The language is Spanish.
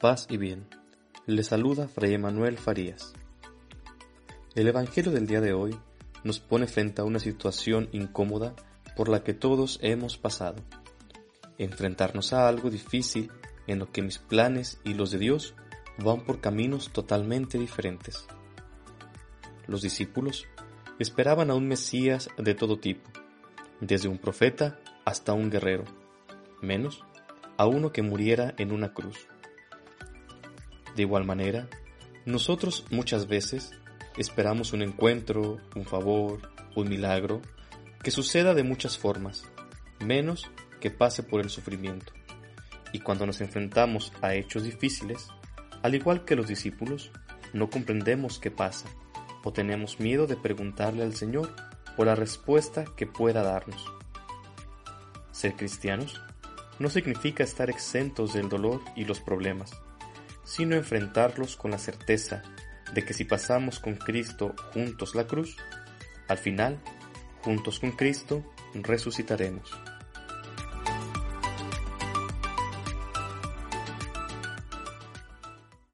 paz y bien. Le saluda Fray Emanuel Farías. El Evangelio del día de hoy nos pone frente a una situación incómoda por la que todos hemos pasado. Enfrentarnos a algo difícil en lo que mis planes y los de Dios van por caminos totalmente diferentes. Los discípulos esperaban a un Mesías de todo tipo, desde un profeta hasta un guerrero, menos a uno que muriera en una cruz. De igual manera, nosotros muchas veces esperamos un encuentro, un favor, un milagro, que suceda de muchas formas, menos que pase por el sufrimiento. Y cuando nos enfrentamos a hechos difíciles, al igual que los discípulos, no comprendemos qué pasa o tenemos miedo de preguntarle al Señor por la respuesta que pueda darnos. Ser cristianos no significa estar exentos del dolor y los problemas, sino enfrentarlos con la certeza de que si pasamos con Cristo juntos la cruz, al final, juntos con Cristo, resucitaremos.